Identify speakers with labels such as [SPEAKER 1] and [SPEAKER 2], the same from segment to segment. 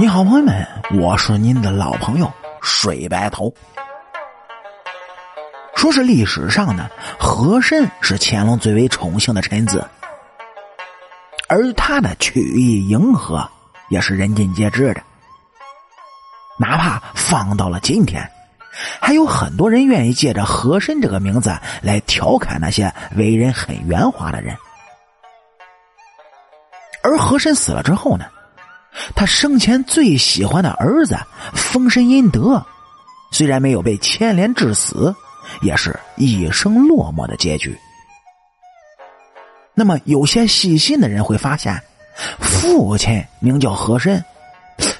[SPEAKER 1] 你好，朋友们，我是您的老朋友水白头。说是历史上呢，和珅是乾隆最为宠幸的臣子，而他的曲意迎合也是人尽皆知的。哪怕放到了今天，还有很多人愿意借着和珅这个名字来调侃那些为人很圆滑的人。而和珅死了之后呢？他生前最喜欢的儿子封神阴德，虽然没有被牵连致死，也是一生落寞的结局。那么，有些细心的人会发现，父亲名叫和珅，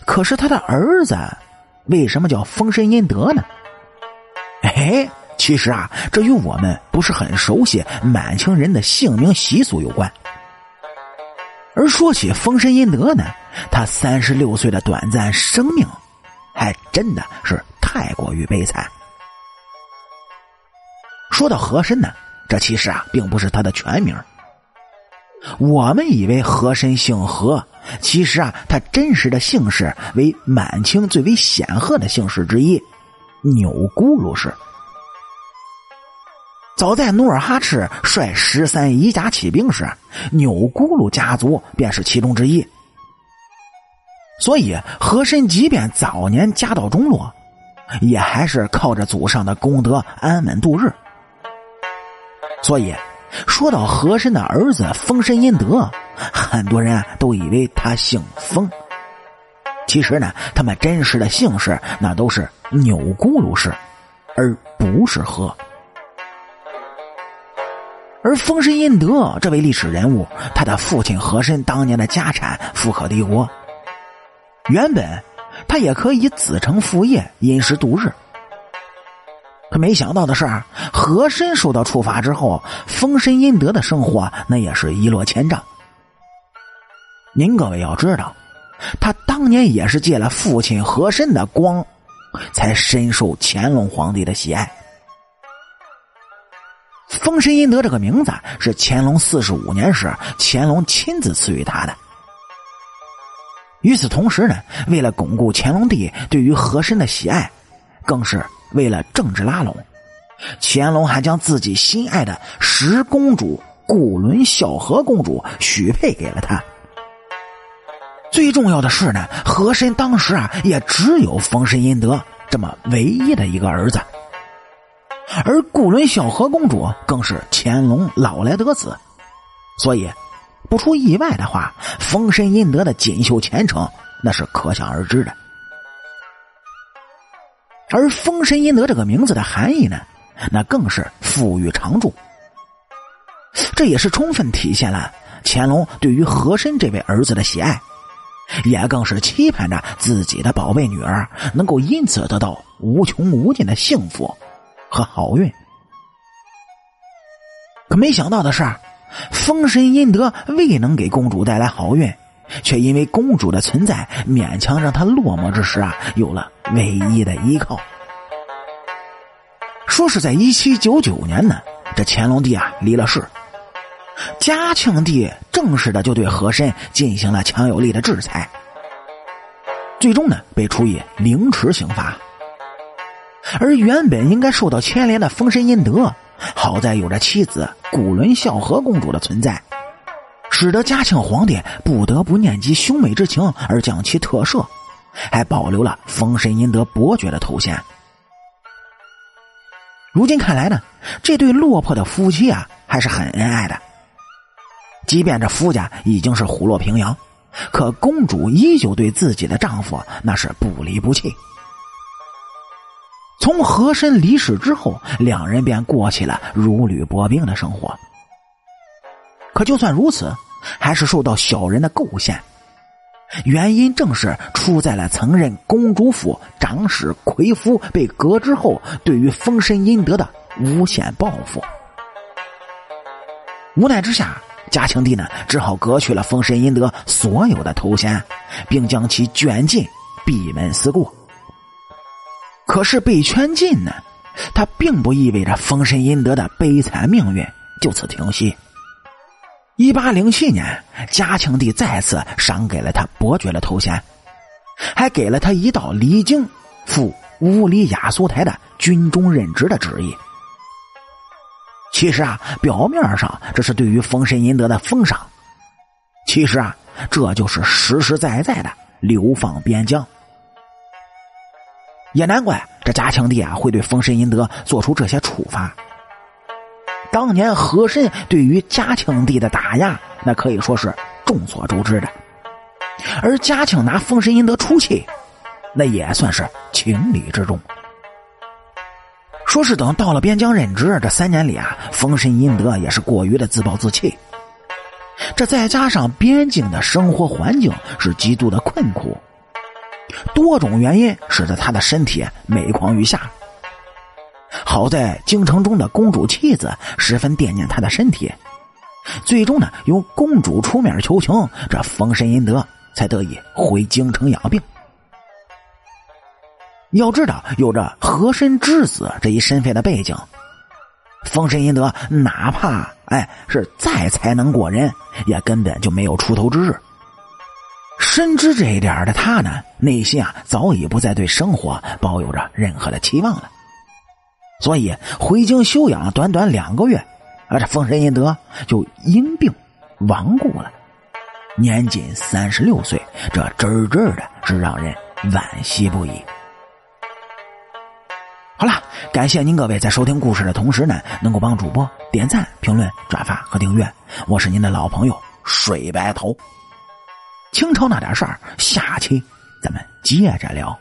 [SPEAKER 1] 可是他的儿子为什么叫封神阴德呢？哎，其实啊，这与我们不是很熟悉满清人的姓名习俗有关。而说起封神阴德呢，他三十六岁的短暂生命，还真的是太过于悲惨。说到和珅呢，这其实啊并不是他的全名。我们以为和珅姓和，其实啊他真实的姓氏为满清最为显赫的姓氏之一——钮钴禄氏。早在努尔哈赤率十三夷甲起兵时，钮钴禄家族便是其中之一。所以和珅即便早年家道中落，也还是靠着祖上的功德安稳度日。所以，说到和珅的儿子封神殷德，很多人都以为他姓封。其实呢，他们真实的姓氏那都是钮钴禄氏，而不是和。而封神殷德这位历史人物，他的父亲和珅当年的家产富可敌国。原本他也可以子承父业，殷实度日。可没想到的是，和珅受到处罚之后，封神阴德的生活那也是一落千丈。您各位要知道，他当年也是借了父亲和珅的光，才深受乾隆皇帝的喜爱。封神殷德这个名字是乾隆四十五年时乾隆亲自赐予他的。与此同时呢，为了巩固乾隆帝对于和珅的喜爱，更是为了政治拉拢，乾隆还将自己心爱的十公主固伦孝和公主许配给了他。最重要的是呢，和珅当时啊也只有封神殷德这么唯一的一个儿子。而固伦孝和公主更是乾隆老来得子，所以不出意外的话，封神阴德的锦绣前程那是可想而知的。而封神阴德这个名字的含义呢，那更是富裕常住。这也是充分体现了乾隆对于和珅这位儿子的喜爱，也更是期盼着自己的宝贝女儿能够因此得到无穷无尽的幸福。和好运，可没想到的是，封神阴德未能给公主带来好运，却因为公主的存在，勉强让他落寞之时啊，有了唯一的依靠。说是在一七九九年呢，这乾隆帝啊离了世，嘉庆帝正式的就对和珅进行了强有力的制裁，最终呢被处以凌迟刑罚。而原本应该受到牵连的封神阴德，好在有着妻子古伦孝和公主的存在，使得嘉庆皇帝不得不念及兄妹之情而将其特赦，还保留了封神阴德伯爵的头衔。如今看来呢，这对落魄的夫妻啊还是很恩爱的。即便这夫家已经是虎落平阳，可公主依旧对自己的丈夫那是不离不弃。从和珅离世之后，两人便过起了如履薄冰的生活。可就算如此，还是受到小人的构陷，原因正是出在了曾任公主府长史魁夫被革职后，对于封神阴德的诬陷报复。无奈之下，嘉庆帝呢只好革去了封神阴德所有的头衔，并将其卷进闭门思过。可是被圈禁呢，他并不意味着封神阴德的悲惨命运就此停息。一八零七年，嘉庆帝再次赏给了他伯爵的头衔，还给了他一道离京赴乌里雅苏台的军中任职的旨意。其实啊，表面上这是对于封神阴德的封赏，其实啊，这就是实实在在的流放边疆。也难怪这嘉庆帝啊会对封神阴德做出这些处罚。当年和珅对于嘉庆帝的打压，那可以说是众所周知的。而嘉庆拿封神阴德出气，那也算是情理之中。说是等到了边疆任职这三年里啊，封神阴德也是过于的自暴自弃。这再加上边境的生活环境是极度的困苦，多种原因使得他的身体每况愈下。好在京城中的公主妻子十分惦念他的身体，最终呢由公主出面求情，这封神阴德才得以回京城养病。要知道，有着和珅之子这一身份的背景，封神阴德哪怕哎是再才能过人，也根本就没有出头之日。深知这一点的他呢，内心啊早已不再对生活抱有着任何的期望了。所以回京休养了短短两个月，而，这封神印德就因病亡故了，年仅三十六岁，这真真的是让人惋惜不已。好了，感谢您各位在收听故事的同时呢，能够帮主播点赞、评论、转发和订阅。我是您的老朋友水白头。清朝那点事儿，下期咱们接着聊。